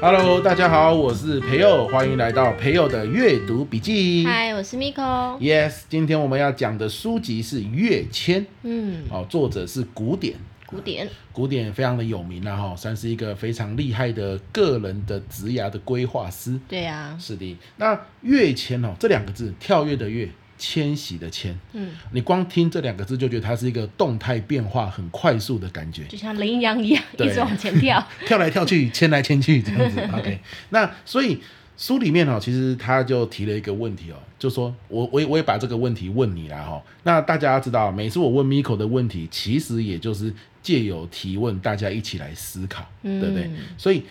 Hello，大家好，我是培佑，欢迎来到培佑的阅读笔记。Hi，我是 Miko。Yes，今天我们要讲的书籍是《跃迁》。嗯，哦，作者是古典。古典，古典非常的有名了哈，算是一个非常厉害的个人的职涯的规划师。对呀、啊，是的。那跃迁哦，这两个字，跳跃的跃。迁徙的迁，嗯，你光听这两个字就觉得它是一个动态变化很快速的感觉，就像羚羊一样一直往前跳，跳来跳去，迁来迁去这样子。OK，那所以书里面哦，其实他就提了一个问题哦，就说我我也我也把这个问题问你啦哈。那大家知道，每次我问 Miko 的问题，其实也就是借由提问，大家一起来思考，对不对？所以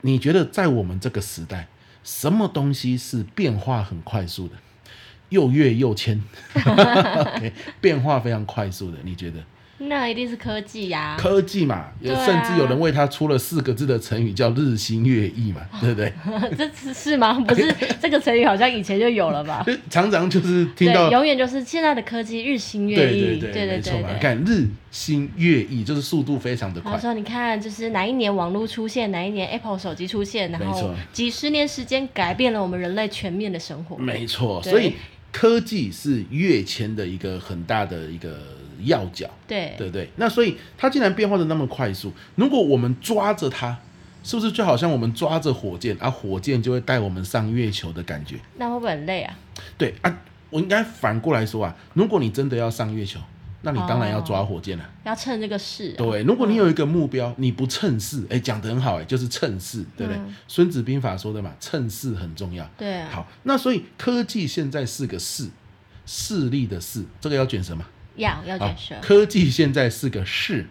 你觉得在我们这个时代，什么东西是变化很快速的？又跃又迁，okay, 变化非常快速的，你觉得？那一定是科技呀、啊，科技嘛，啊、甚至有人为他出了四个字的成语，叫“日新月异”嘛，对不对？这是是吗？不是，这个成语好像以前就有了吧？常常就是听到，永远就是现在的科技日新月异，对对对，对对对，你看日新月异，就是速度非常的快。他说：“你看，就是哪一年网络出现，哪一年 Apple 手机出现，然后几十年时间改变了我们人类全面的生活。”没错，所以。科技是跃迁的一个很大的一个要角，对对对。那所以它竟然变化的那么快速，如果我们抓着它，是不是就好像我们抓着火箭，而、啊、火箭就会带我们上月球的感觉？那会不会很累啊？对啊，我应该反过来说啊，如果你真的要上月球。那你当然要抓火箭了，哦、要趁这个势、啊。对，如果你有一个目标，嗯、你不趁势，哎，讲得很好，哎，就是趁势，对不对？嗯、孙子兵法说的嘛，趁势很重要。对、啊。好，那所以科技现在是个势，势力的势，这个要卷舌吗？要要卷舌。科技现在是个势，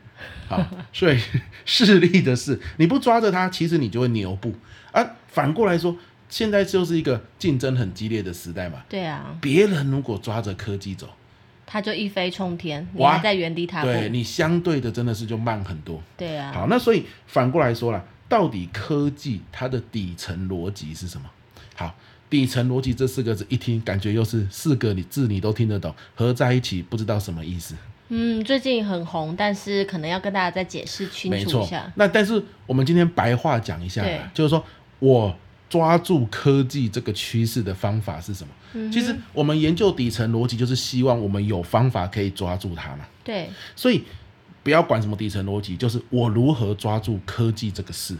好，所以 势力的势，你不抓着它，其实你就会牛步。啊，反过来说，现在就是一个竞争很激烈的时代嘛。对啊。别人如果抓着科技走。他就一飞冲天，你还在原地踏步，对，你相对的真的是就慢很多。对啊。好，那所以反过来说了，到底科技它的底层逻辑是什么？好，底层逻辑这四个字一听，感觉又是四个你字你都听得懂，合在一起不知道什么意思。嗯，最近很红，但是可能要跟大家再解释清楚一下。那但是我们今天白话讲一下，就是说我。抓住科技这个趋势的方法是什么？嗯、其实我们研究底层逻辑，就是希望我们有方法可以抓住它嘛。对，所以不要管什么底层逻辑，就是我如何抓住科技这个事。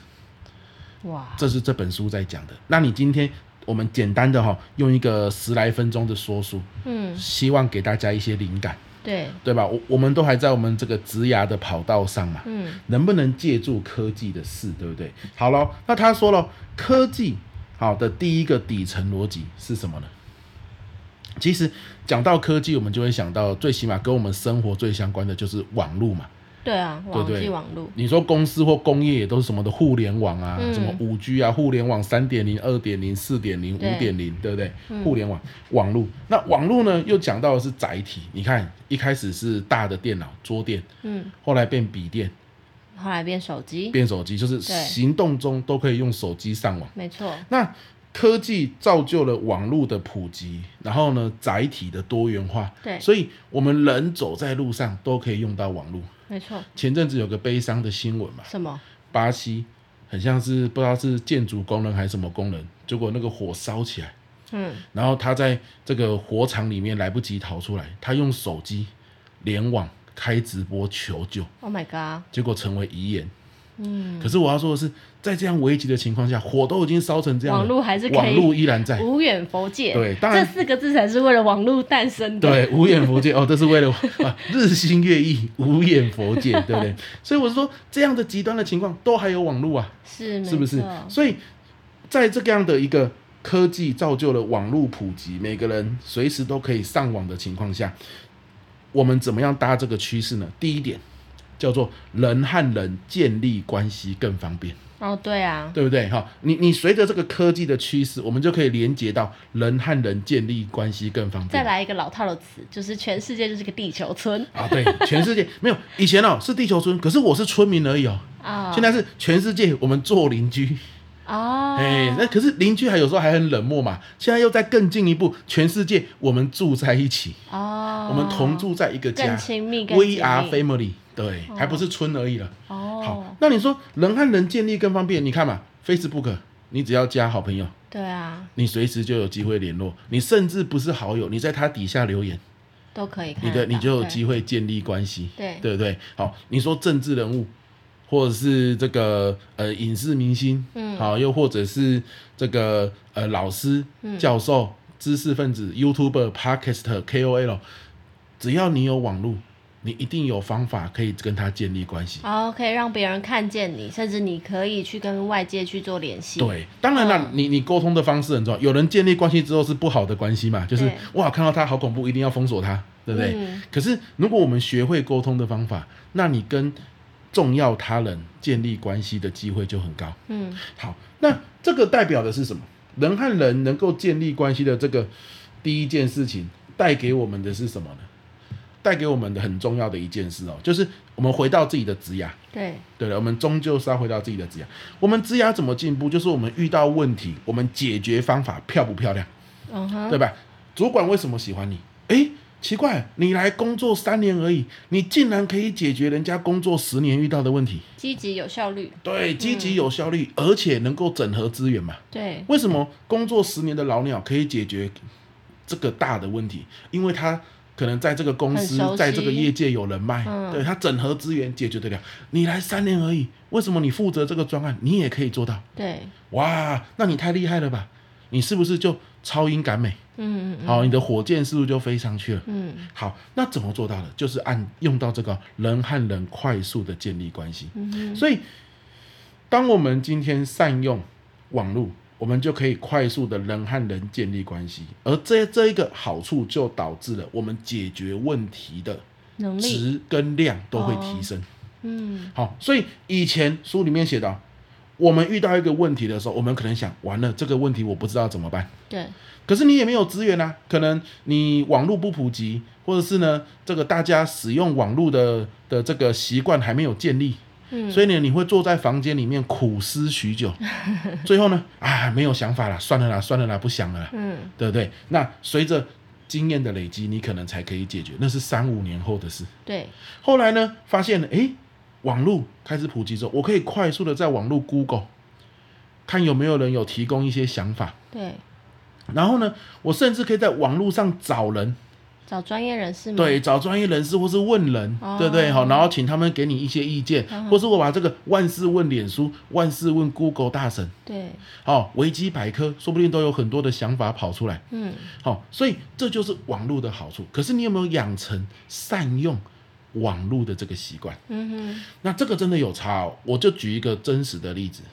哇，这是这本书在讲的。那你今天我们简单的哈，用一个十来分钟的说书，嗯，希望给大家一些灵感。对，对吧？我我们都还在我们这个职涯的跑道上嘛，嗯，能不能借助科技的事，对不对？好了，那他说了，科技好的第一个底层逻辑是什么呢？其实讲到科技，我们就会想到，最起码跟我们生活最相关的就是网络嘛。对啊，网际网络。你说公司或工业也都是什么的互联网啊，嗯、什么五 G 啊，互联网三点零、二点零、四点零、五点零，对不对？嗯、互联网网络，那网络呢，又讲到的是载体。你看，一开始是大的电脑桌垫，嗯，后来变笔电，后来变手机，变手机，就是行动中都可以用手机上网。没错。那科技造就了网络的普及，然后呢，载体的多元化。对，所以我们人走在路上都可以用到网络。没错，前阵子有个悲伤的新闻嘛？什么？巴西很像是不知道是建筑工人还是什么工人，结果那个火烧起来，嗯，然后他在这个火场里面来不及逃出来，他用手机联网开直播求救。Oh my god！结果成为遗言。嗯，可是我要说的是，在这样危急的情况下，火都已经烧成这样，网络还是可以，网络依然在，无远佛界。对，当然这四个字才是为了网络诞生的。对，无远佛界哦，这是为了 啊，日新月异，无远佛界，对不对？所以我是说，这样的极端的情况都还有网络啊，是是不是？所以在这样的一个科技造就了网络普及，每个人随时都可以上网的情况下，我们怎么样搭这个趋势呢？第一点。叫做人和人建立关系更方便。哦，对啊，对不对？哈，你你随着这个科技的趋势，我们就可以连接到人和人建立关系更方便。再来一个老套的词，就是全世界就是个地球村。啊，对，全世界没有以前哦是地球村，可是我是村民而已哦，啊，现在是全世界我们做邻居。哦，哎，那可是邻居还有时候还很冷漠嘛。现在又再更进一步，全世界我们住在一起，哦，我们同住在一个家，更亲密，We are family，对，还不是村而已了。哦，好，那你说人和人建立更方便？你看嘛，Facebook，你只要加好朋友，对啊，你随时就有机会联络。你甚至不是好友，你在他底下留言都可以看，你的你就有机会建立关系，对，对不对？好，你说政治人物。或者是这个呃影视明星，嗯，好，又或者是这个呃老师、嗯、教授、知识分子、YouTuber、Podcast、KOL，只要你有网络，你一定有方法可以跟他建立关系。哦，可以让别人看见你，甚至你可以去跟外界去做联系。对，当然了，嗯、你你沟通的方式很重要。有人建立关系之后是不好的关系嘛？就是哇，看到他好恐怖，一定要封锁他，对不对？嗯、可是如果我们学会沟通的方法，那你跟重要他人建立关系的机会就很高。嗯，好，那这个代表的是什么？人和人能够建立关系的这个第一件事情，带给我们的是什么呢？带给我们的很重要的一件事哦，就是我们回到自己的职涯。对，对了，我们终究是要回到自己的职涯。我们职涯怎么进步？就是我们遇到问题，我们解决方法漂不漂亮？嗯哼，对吧？主管为什么喜欢你？诶。奇怪，你来工作三年而已，你竟然可以解决人家工作十年遇到的问题，积极有效率。对，积极有效率，嗯、而且能够整合资源嘛。对，为什么工作十年的老鸟可以解决这个大的问题？因为他可能在这个公司，在这个业界有人脉，嗯、对他整合资源解决得了。你来三年而已，为什么你负责这个专案，你也可以做到？对，哇，那你太厉害了吧？你是不是就超英赶美？嗯，嗯，好，你的火箭是不是就飞上去了。嗯，好，那怎么做到的？就是按用到这个人和人快速的建立关系。嗯哼，所以当我们今天善用网络，我们就可以快速的人和人建立关系，而这这一个好处就导致了我们解决问题的值跟量都会提升。嗯，好，所以以前书里面写到，我们遇到一个问题的时候，我们可能想，完了，这个问题我不知道怎么办。对。可是你也没有资源啊，可能你网络不普及，或者是呢，这个大家使用网络的的这个习惯还没有建立，嗯，所以呢，你会坐在房间里面苦思许久，最后呢，啊，没有想法了，算了啦，算了啦，不想了啦，嗯，对不对？那随着经验的累积，你可能才可以解决，那是三五年后的事。对，后来呢，发现了，哎，网络开始普及之后，我可以快速的在网络 Google 看有没有人有提供一些想法。对。然后呢，我甚至可以在网络上找人，找专业人士吗？对，找专业人士或是问人，哦、对不对？好，然后请他们给你一些意见，嗯、或是我把这个万事问脸书，万事问 Google 大神，对，好，维基百科，说不定都有很多的想法跑出来。嗯，好，所以这就是网络的好处。可是你有没有养成善用网络的这个习惯？嗯哼，那这个真的有差哦。我就举一个真实的例子。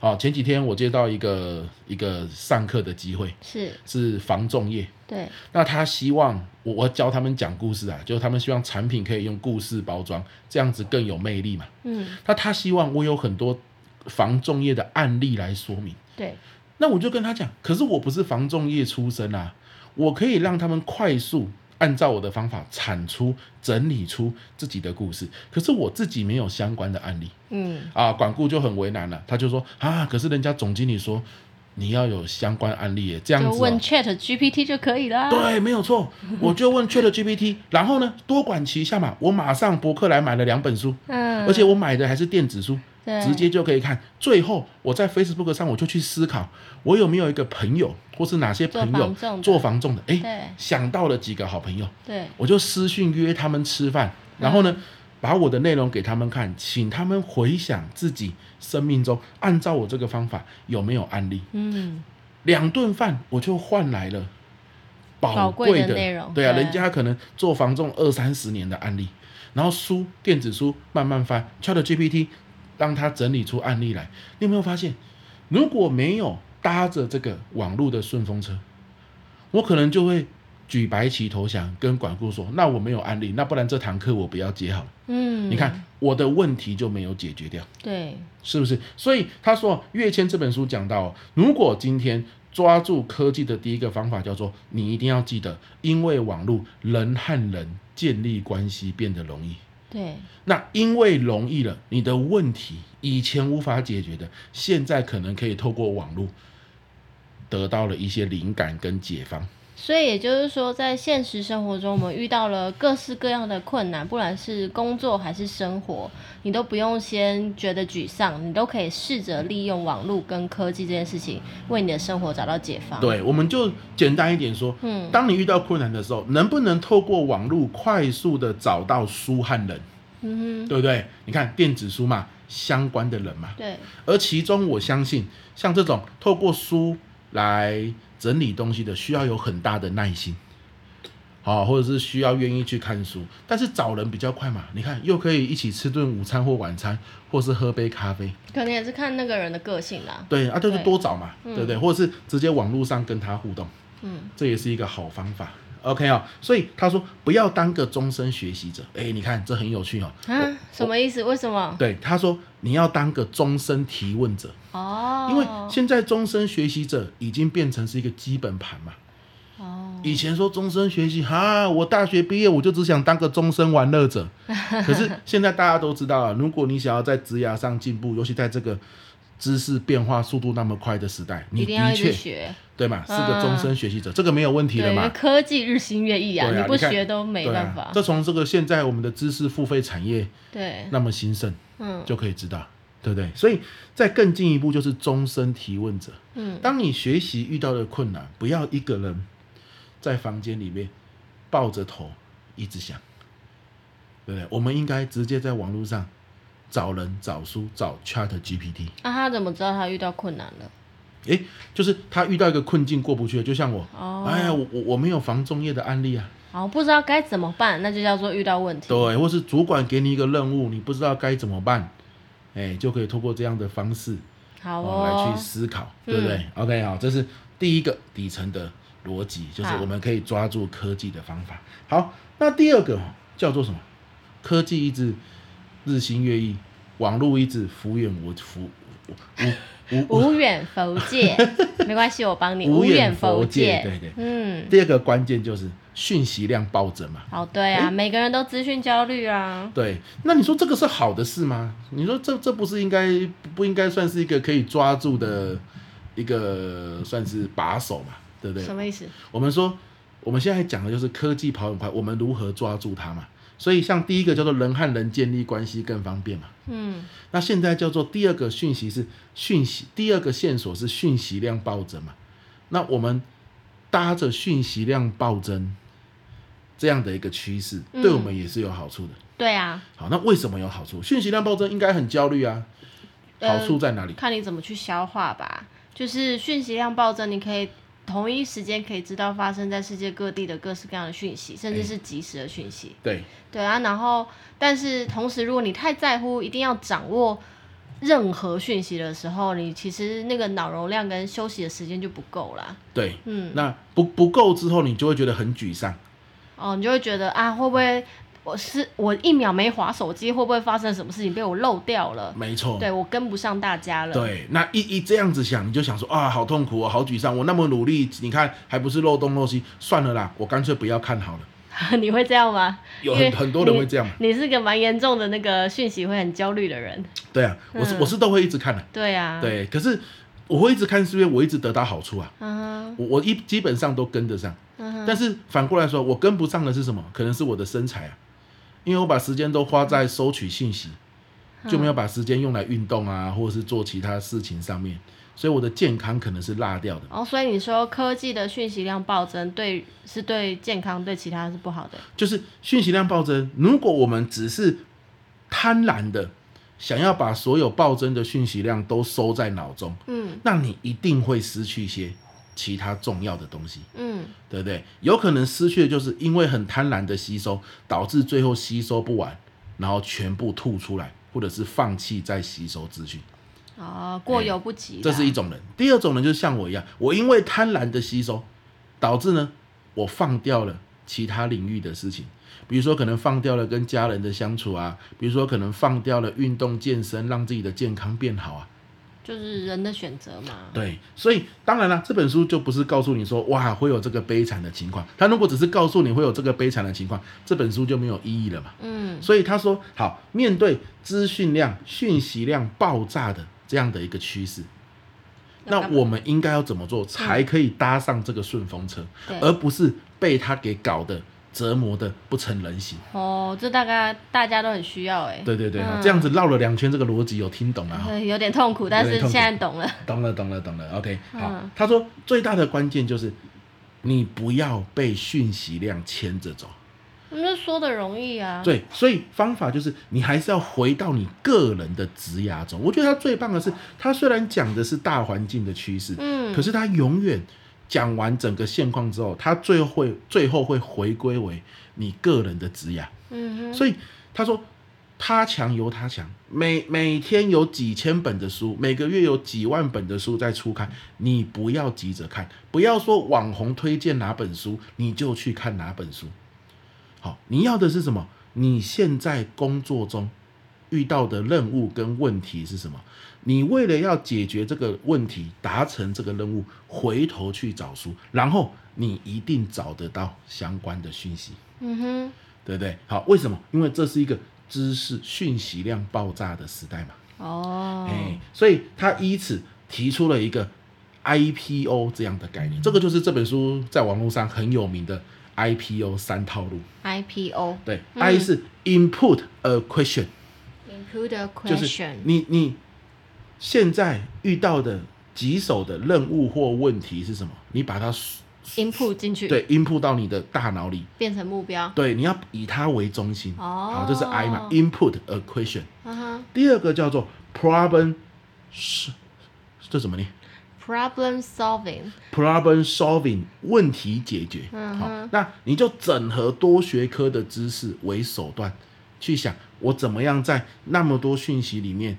好，前几天我接到一个一个上课的机会，是是防重业，对，那他希望我我教他们讲故事啊，就是他们希望产品可以用故事包装，这样子更有魅力嘛。嗯，那他希望我有很多防重业的案例来说明，对，那我就跟他讲，可是我不是防重业出身啊，我可以让他们快速。按照我的方法产出、整理出自己的故事，可是我自己没有相关的案例。嗯，啊，管顾就很为难了，他就说啊，可是人家总经理说你要有相关案例耶，这样子、哦、就问 Chat GPT 就可以了。对，没有错，我就问 Chat GPT，然后呢，多管齐下嘛，我马上博客来买了两本书，嗯，而且我买的还是电子书。直接就可以看。最后，我在 Facebook 上我就去思考，我有没有一个朋友，或是哪些朋友做房仲的？哎，想到了几个好朋友，对我就私讯约他们吃饭，然后呢，嗯、把我的内容给他们看，请他们回想自己生命中按照我这个方法有没有案例。嗯，两顿饭我就换来了宝贵的，的内容。对啊，对人家可能做房仲二三十年的案例，然后书电子书慢慢翻，ChatGPT。当他整理出案例来，你有没有发现，如果没有搭着这个网络的顺风车，我可能就会举白旗投降，跟管顾说：“那我没有案例，那不然这堂课我不要接好了。”嗯，你看我的问题就没有解决掉，对，是不是？所以他说，跃迁这本书讲到，如果今天抓住科技的第一个方法叫做，你一定要记得，因为网络人和人建立关系变得容易。对。那因为容易了，你的问题以前无法解决的，现在可能可以透过网络得到了一些灵感跟解方。所以也就是说，在现实生活中，我们遇到了各式各样的困难，不管是工作还是生活，你都不用先觉得沮丧，你都可以试着利用网络跟科技这件事情，为你的生活找到解放。对，我们就简单一点说，嗯，当你遇到困难的时候，能不能透过网络快速的找到书和人？嗯哼，对不对？你看电子书嘛，相关的人嘛，对。而其中，我相信像这种透过书来。整理东西的需要有很大的耐心，好，或者是需要愿意去看书，但是找人比较快嘛。你看，又可以一起吃顿午餐或晚餐，或是喝杯咖啡。可能也是看那个人的个性啦。对啊，就是多找嘛，对，对不对？嗯、或者是直接网络上跟他互动，嗯，这也是一个好方法。OK 啊、哦，所以他说不要当个终身学习者。哎，你看这很有趣哦。啊，什么意思？为什么？对，他说你要当个终身提问者。哦。因为现在终身学习者已经变成是一个基本盘嘛。哦。以前说终身学习，哈、啊，我大学毕业我就只想当个终身玩乐者。可是现在大家都知道啊，如果你想要在职涯上进步，尤其在这个。知识变化速度那么快的时代，你的确对嘛？是个终身学习者，嗯、这个没有问题的嘛？科技日新月异啊，啊，你不学都没办法。这从、啊、这个现在我们的知识付费产业对那么兴盛，嗯，就可以知道，对不对？所以再更进一步就是终身提问者。嗯，当你学习遇到的困难，不要一个人在房间里面抱着头一直想，对不对？我们应该直接在网络上。找人、找书、找 Chat GPT。那、啊、他怎么知道他遇到困难了？诶，就是他遇到一个困境过不去，就像我。哦。哎呀，我我我没有防中业的案例啊。好，不知道该怎么办，那就叫做遇到问题。对，或是主管给你一个任务，你不知道该怎么办，哎，就可以通过这样的方式，好、哦哦、来去思考，对不对、嗯、？OK，好，这是第一个底层的逻辑，就是我们可以抓住科技的方法。好，好，那第二个叫做什么？科技一直。日新月异，网络一直无远无无无无远佛界，没关系，我帮你 无远佛界。对对，嗯。第二个关键就是讯息量暴增嘛。哦，对啊，每个人都资讯焦虑啊。对，那你说这个是好的事吗？你说这这不是应该不应该算是一个可以抓住的一个算是把手嘛？对不对？什么意思？我们说我们现在讲的就是科技跑很快，我们如何抓住它嘛？所以，像第一个叫做人和人建立关系更方便嘛。嗯。那现在叫做第二个讯息是讯息，第二个线索是讯息量暴增嘛。那我们搭着讯息量暴增这样的一个趋势，对我们也是有好处的。嗯、对啊。好，那为什么有好处？讯息量暴增应该很焦虑啊。好处在哪里？呃、看你怎么去消化吧。就是讯息量暴增，你可以。同一时间可以知道发生在世界各地的各式各样的讯息，甚至是及时的讯息。对对啊，然后但是同时，如果你太在乎一定要掌握任何讯息的时候，你其实那个脑容量跟休息的时间就不够了。对，嗯，那不不够之后，你就会觉得很沮丧。哦，你就会觉得啊，会不会？我是我一秒没滑手机，会不会发生什么事情被我漏掉了？没错，对我跟不上大家了。对，那一一这样子想，你就想说啊，好痛苦啊，好沮丧，我那么努力，你看还不是漏洞漏西，算了啦，我干脆不要看好了。你会这样吗？有很很多人会这样。你是个蛮严重的那个讯息会很焦虑的人。对啊，我是、嗯、我是都会一直看的。对啊，对，可是我会一直看，是因为我一直得到好处啊。嗯，我我一基本上都跟得上。嗯，但是反过来说，我跟不上的是什么？可能是我的身材啊。因为我把时间都花在收取信息，嗯、就没有把时间用来运动啊，或者是做其他事情上面，所以我的健康可能是落掉的。哦，所以你说科技的讯息量暴增，对，是对健康，对其他是不好的。就是讯息量暴增，如果我们只是贪婪的想要把所有暴增的讯息量都收在脑中，嗯，那你一定会失去一些。其他重要的东西，嗯，对不对？有可能失去的就是因为很贪婪的吸收，导致最后吸收不完，然后全部吐出来，或者是放弃再吸收资讯。哦，过犹不及。这是一种人。第二种人就是像我一样，我因为贪婪的吸收，导致呢，我放掉了其他领域的事情，比如说可能放掉了跟家人的相处啊，比如说可能放掉了运动健身，让自己的健康变好啊。就是人的选择嘛。对，所以当然了，这本书就不是告诉你说哇会有这个悲惨的情况。他如果只是告诉你会有这个悲惨的情况，这本书就没有意义了嘛。嗯。所以他说好，面对资讯量、讯息量爆炸的这样的一个趋势，那我们应该要怎么做才可以搭上这个顺风车，嗯、而不是被他给搞的。折磨的不成人形哦，这大概大家都很需要哎。对对对，嗯、这样子绕了两圈，这个逻辑有听懂了哈？有点痛苦，但是现在懂了。懂了，懂了，懂了。OK，好。嗯、他说最大的关键就是你不要被讯息量牵着走。那说的容易啊。对，所以方法就是你还是要回到你个人的职涯中。我觉得他最棒的是，他虽然讲的是大环境的趋势，嗯，可是他永远。讲完整个现况之后，他最后会最后会回归为你个人的职涯。嗯哼。所以他说，他强由他强，每每天有几千本的书，每个月有几万本的书在出刊，你不要急着看，不要说网红推荐哪本书你就去看哪本书。好，你要的是什么？你现在工作中遇到的任务跟问题是什么？你为了要解决这个问题，达成这个任务，回头去找书，然后你一定找得到相关的讯息。嗯哼，对不对？好，为什么？因为这是一个知识讯息量爆炸的时代嘛。哦，哎，所以他以此提出了一个 IPO 这样的概念，这个就是这本书在网络上很有名的 IPO 三套路。IPO 对，嗯，I 是 Input a question，Input a question，就是你你。现在遇到的棘手的任务或问题是什么？你把它 input 进去，对，input 到你的大脑里，变成目标。对，你要以它为中心。哦，好，这是 I 嘛，input a question。Uh huh. 第二个叫做 problem，是这怎么念？problem solving。problem solving，问题解决。Uh huh. 好，那你就整合多学科的知识为手段，去想我怎么样在那么多讯息里面。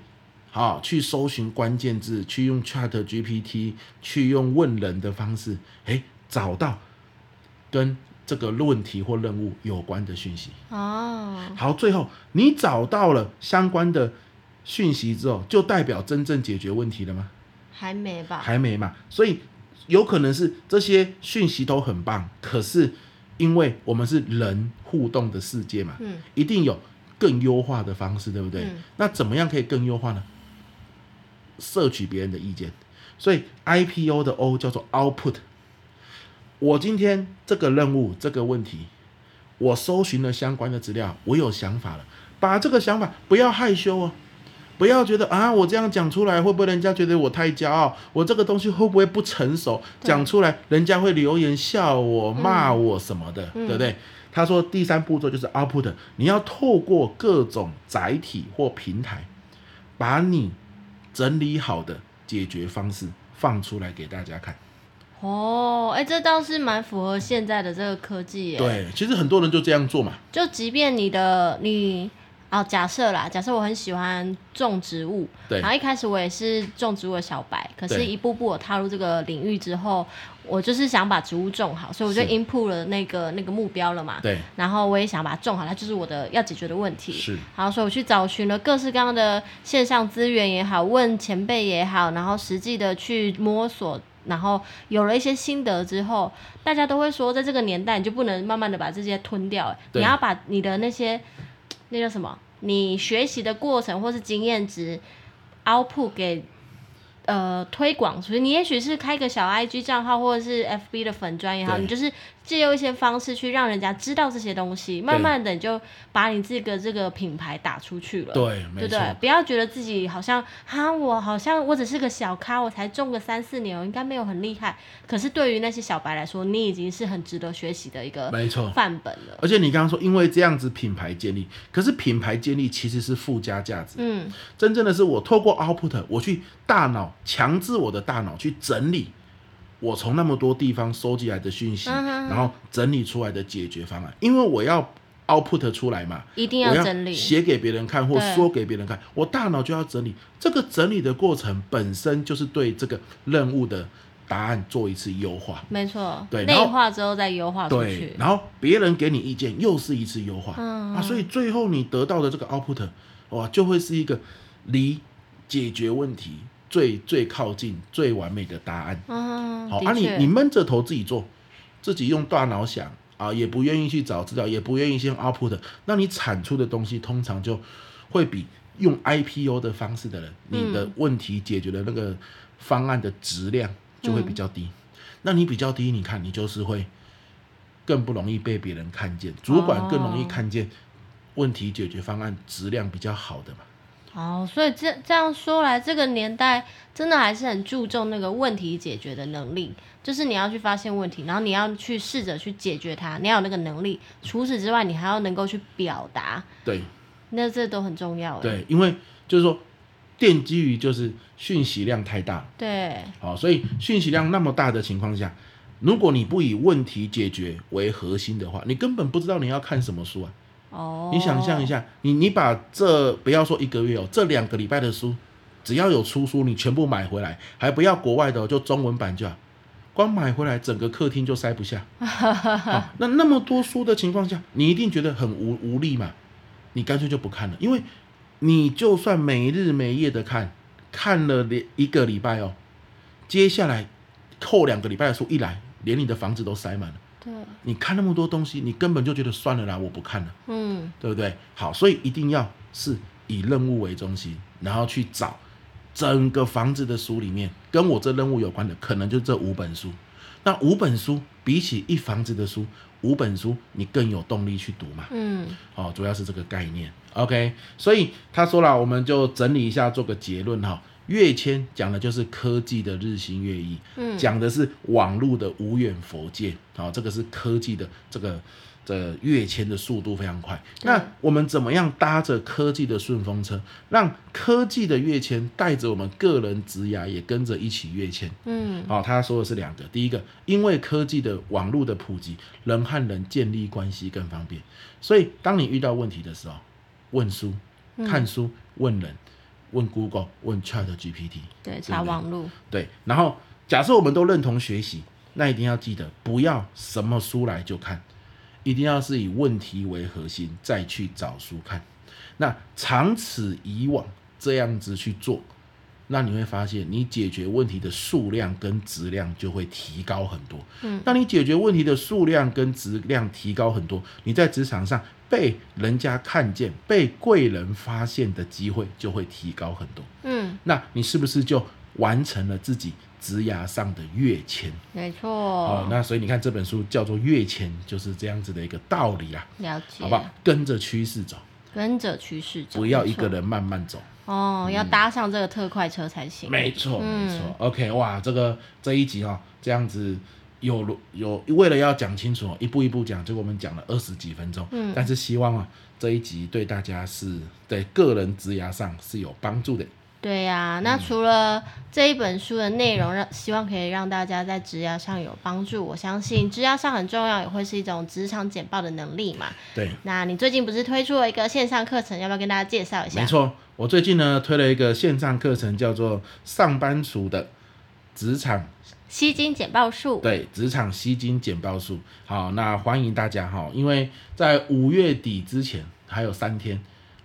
好，去搜寻关键字，去用 Chat GPT，去用问人的方式，诶，找到跟这个问题或任务有关的讯息。哦，好，最后你找到了相关的讯息之后，就代表真正解决问题了吗？还没吧？还没嘛。所以有可能是这些讯息都很棒，可是因为我们是人互动的世界嘛，嗯，一定有更优化的方式，对不对？嗯，那怎么样可以更优化呢？摄取别人的意见，所以 IPO 的 O 叫做 Output。我今天这个任务这个问题，我搜寻了相关的资料，我有想法了，把这个想法不要害羞哦，不要觉得啊，我这样讲出来会不会人家觉得我太骄傲？我这个东西会不会不成熟？讲出来人家会留言笑我、骂我什么的，嗯、对不对？他说第三步骤就是 Output，你要透过各种载体或平台，把你。整理好的解决方式放出来给大家看。哦，哎，这倒是蛮符合现在的这个科技耶。对，其实很多人就这样做嘛。就即便你的你。哦，假设啦，假设我很喜欢种植物，对，然后一开始我也是种植物的小白，可是一步步我踏入这个领域之后，我就是想把植物种好，所以我就 input 了那个那个目标了嘛，对，然后我也想把它种好，它就是我的要解决的问题，是，然后所以我去找寻了各式各样的线上资源也好，问前辈也好，然后实际的去摸索，然后有了一些心得之后，大家都会说，在这个年代你就不能慢慢的把这些吞掉，对你要把你的那些。那叫什么？你学习的过程或是经验值，output 给。呃，推广，所以你也许是开个小 IG 账号，或者是 FB 的粉砖也好，你就是借用一些方式去让人家知道这些东西，慢慢的你就把你这个这个品牌打出去了，对，对不对？不要觉得自己好像哈，我好像我只是个小咖，我才种个三四年，我应该没有很厉害。可是对于那些小白来说，你已经是很值得学习的一个没错范本了。而且你刚刚说，因为这样子品牌建立，可是品牌建立其实是附加价值，嗯，真正的是我透过 output 我去大脑。强制我的大脑去整理我从那么多地方收集来的讯息，然后整理出来的解决方案。因为我要 output 出来嘛，一定要整理，写给别人看或说给别人看，我大脑就要整理。这个整理的过程本身就是对这个任务的答案做一次优化。没错，对，内化之后再优化出去。对，然后别人给你意见又是一次优化啊，所以最后你得到的这个 output 哇，就会是一个离解决问题。最最靠近最完美的答案。嗯，好，啊你，你你闷着头自己做，自己用大脑想啊，也不愿意去找资料，也不愿意先 output，那你产出的东西通常就会比用 IPO 的方式的人，你的问题解决的那个方案的质量就会比较低。嗯、那你比较低，你看你就是会更不容易被别人看见，主管更容易看见问题解决方案质量比较好的嘛。哦，所以这这样说来，这个年代真的还是很注重那个问题解决的能力，就是你要去发现问题，然后你要去试着去解决它，你要有那个能力。除此之外，你还要能够去表达。对，那这都很重要。对，因为就是说，奠基于就是讯息量太大。对。好，所以讯息量那么大的情况下，如果你不以问题解决为核心的话，你根本不知道你要看什么书啊。哦，你想象一下，你你把这不要说一个月哦，这两个礼拜的书，只要有出书，你全部买回来，还不要国外的，就中文版就好，光买回来整个客厅就塞不下。好，那那么多书的情况下，你一定觉得很无无力嘛？你干脆就不看了，因为你就算没日没夜的看，看了连一个礼拜哦，接下来后两个礼拜的书一来，连你的房子都塞满了。对，你看那么多东西，你根本就觉得算了啦，我不看了，嗯，对不对？好，所以一定要是以任务为中心，然后去找整个房子的书里面跟我这任务有关的，可能就这五本书。那五本书比起一房子的书，五本书你更有动力去读嘛？嗯，好，主要是这个概念。OK，所以他说了，我们就整理一下，做个结论哈。跃迁讲的就是科技的日新月异，嗯，讲的是网络的无远佛界，好，这个是科技的这个这个跃迁的速度非常快。那我们怎么样搭着科技的顺风车，让科技的跃迁带着我们个人职涯也跟着一起跃迁？嗯，好，他说的是两个，第一个，因为科技的网络的普及，人和人建立关系更方便，所以当你遇到问题的时候，问书、看书、问人。问 Google，问 Chat GPT，对，查网络，对。然后假设我们都认同学习，那一定要记得不要什么书来就看，一定要是以问题为核心再去找书看。那长此以往这样子去做，那你会发现你解决问题的数量跟质量就会提高很多。嗯，当你解决问题的数量跟质量提高很多，你在职场上。被人家看见、被贵人发现的机会就会提高很多。嗯，那你是不是就完成了自己职涯上的跃迁？没错。哦，那所以你看这本书叫做《跃迁》，就是这样子的一个道理啦。了解，好不好？跟着趋势走，跟着趋势走，不要一个人慢慢走。哦，要搭上这个特快车才行。没错，没错。OK，哇，这个这一集哦，这样子。有有为了要讲清楚，一步一步讲，结果我们讲了二十几分钟。嗯，但是希望啊，这一集对大家是对个人职涯上是有帮助的。对呀、啊，那除了这一本书的内容，让希望可以让大家在职涯上有帮助。我相信职涯上很重要，也会是一种职场简报的能力嘛。对，那你最近不是推出了一个线上课程，要不要跟大家介绍一下？没错，我最近呢推了一个线上课程，叫做《上班族的职场》。吸金简报术，对，职场吸金简报术。好，那欢迎大家哈，因为在五月底之前还有三天，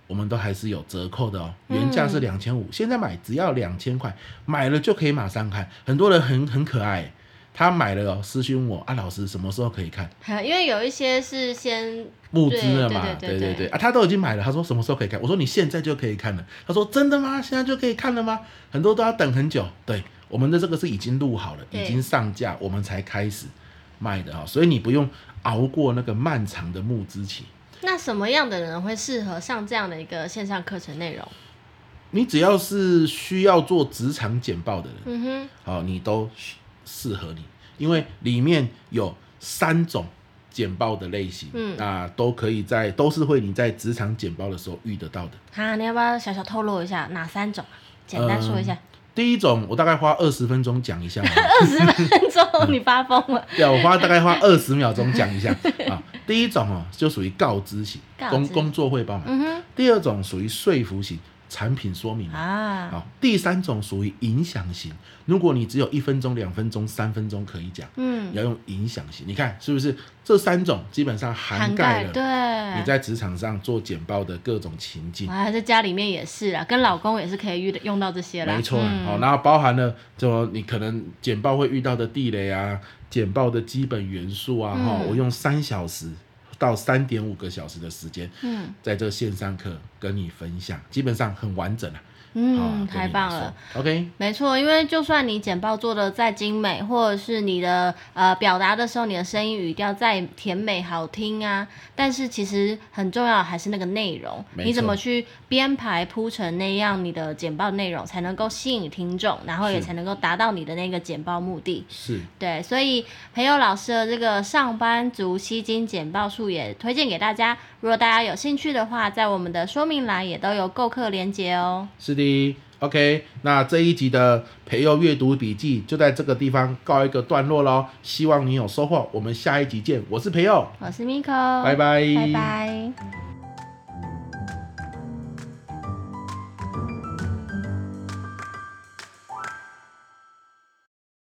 我们都还是有折扣的哦。原价是两千五，现在买只要两千块，买了就可以马上看。很多人很很可爱，他买了哦，私讯我啊，老师什么时候可以看？因为有一些是先募资了嘛，对对对，对，对，对对对啊，他都已经买了，他说什么时候可以看？我说你现在就可以看了。他说真的吗？现在就可以看了吗？很多都要等很久，对。我们的这个是已经录好了，已经上架，我们才开始卖的哈，所以你不用熬过那个漫长的募资期。那什么样的人会适合上这样的一个线上课程内容？你只要是需要做职场简报的人，嗯哼，好，你都适合你，因为里面有三种简报的类型，嗯，那都可以在，都是会你在职场简报的时候遇得到的。好，你要不要小小透露一下哪三种？简单说一下。嗯第一种，我大概花二十分钟讲一下。二十分钟，你发疯了？对，我花大概花二十秒钟讲一下 啊。第一种哦，就属于告知型，工工作汇报嘛。嗯哼。第二种属于说服型，产品说明啊。好，第三种属于影响型，如果你只有一分钟、两分钟、三分钟可以讲，嗯，要用影响型。你看是不是这三种基本上涵盖了？对，你在职场上做简报的各种情境，啊在家里面也是啊，跟老公也是可以用用到这些啦。没错，好、嗯，然后包含了就你可能简报会遇到的地雷啊，简报的基本元素啊，哈、嗯，我用三小时。到三点五个小时的时间，嗯，在这线上课跟你分享，基本上很完整了。嗯，太棒了。OK，没错，因为就算你简报做的再精美，或者是你的呃表达的时候，你的声音语调再甜美好听啊，但是其实很重要的还是那个内容，你怎么去编排铺成那样，你的简报内容才能够吸引听众，然后也才能够达到你的那个简报目的。是，对，所以培友老师的这个上班族吸睛简报术也推荐给大家。如果大家有兴趣的话，在我们的说明栏也都有购课连接哦。是的，OK，那这一集的培佑阅读笔记就在这个地方告一个段落喽。希望你有收获，我们下一集见。我是培佑，我是 Miko，拜拜，拜拜。